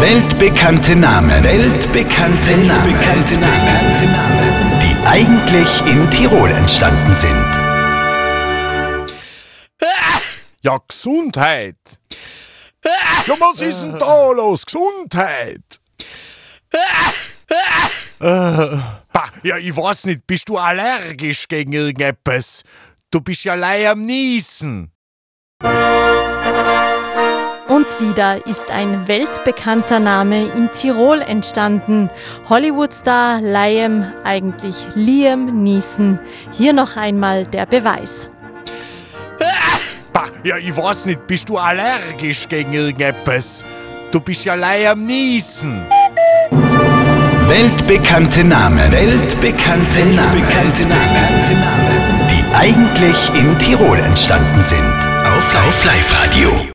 Weltbekannte Namen. Weltbekannte, Namen. Namen. Die eigentlich in Tirol entstanden sind. Ja, Gesundheit. Ja, was ist denn da los? Gesundheit. Bah, ja, ich weiß nicht, bist du allergisch gegen irgendetwas? Du bist ja lei am Niesen. Wieder ist ein weltbekannter Name in Tirol entstanden. Hollywood-Star Liam, eigentlich Liam Neeson. Hier noch einmal der Beweis. Bah, ja, ich weiß nicht, bist du allergisch gegen irgendetwas? Du bist ja lei am Niesen. Weltbekannte Namen. Weltbekannte, Namen. Namen. Die eigentlich in Tirol entstanden sind. Auf Live-Radio.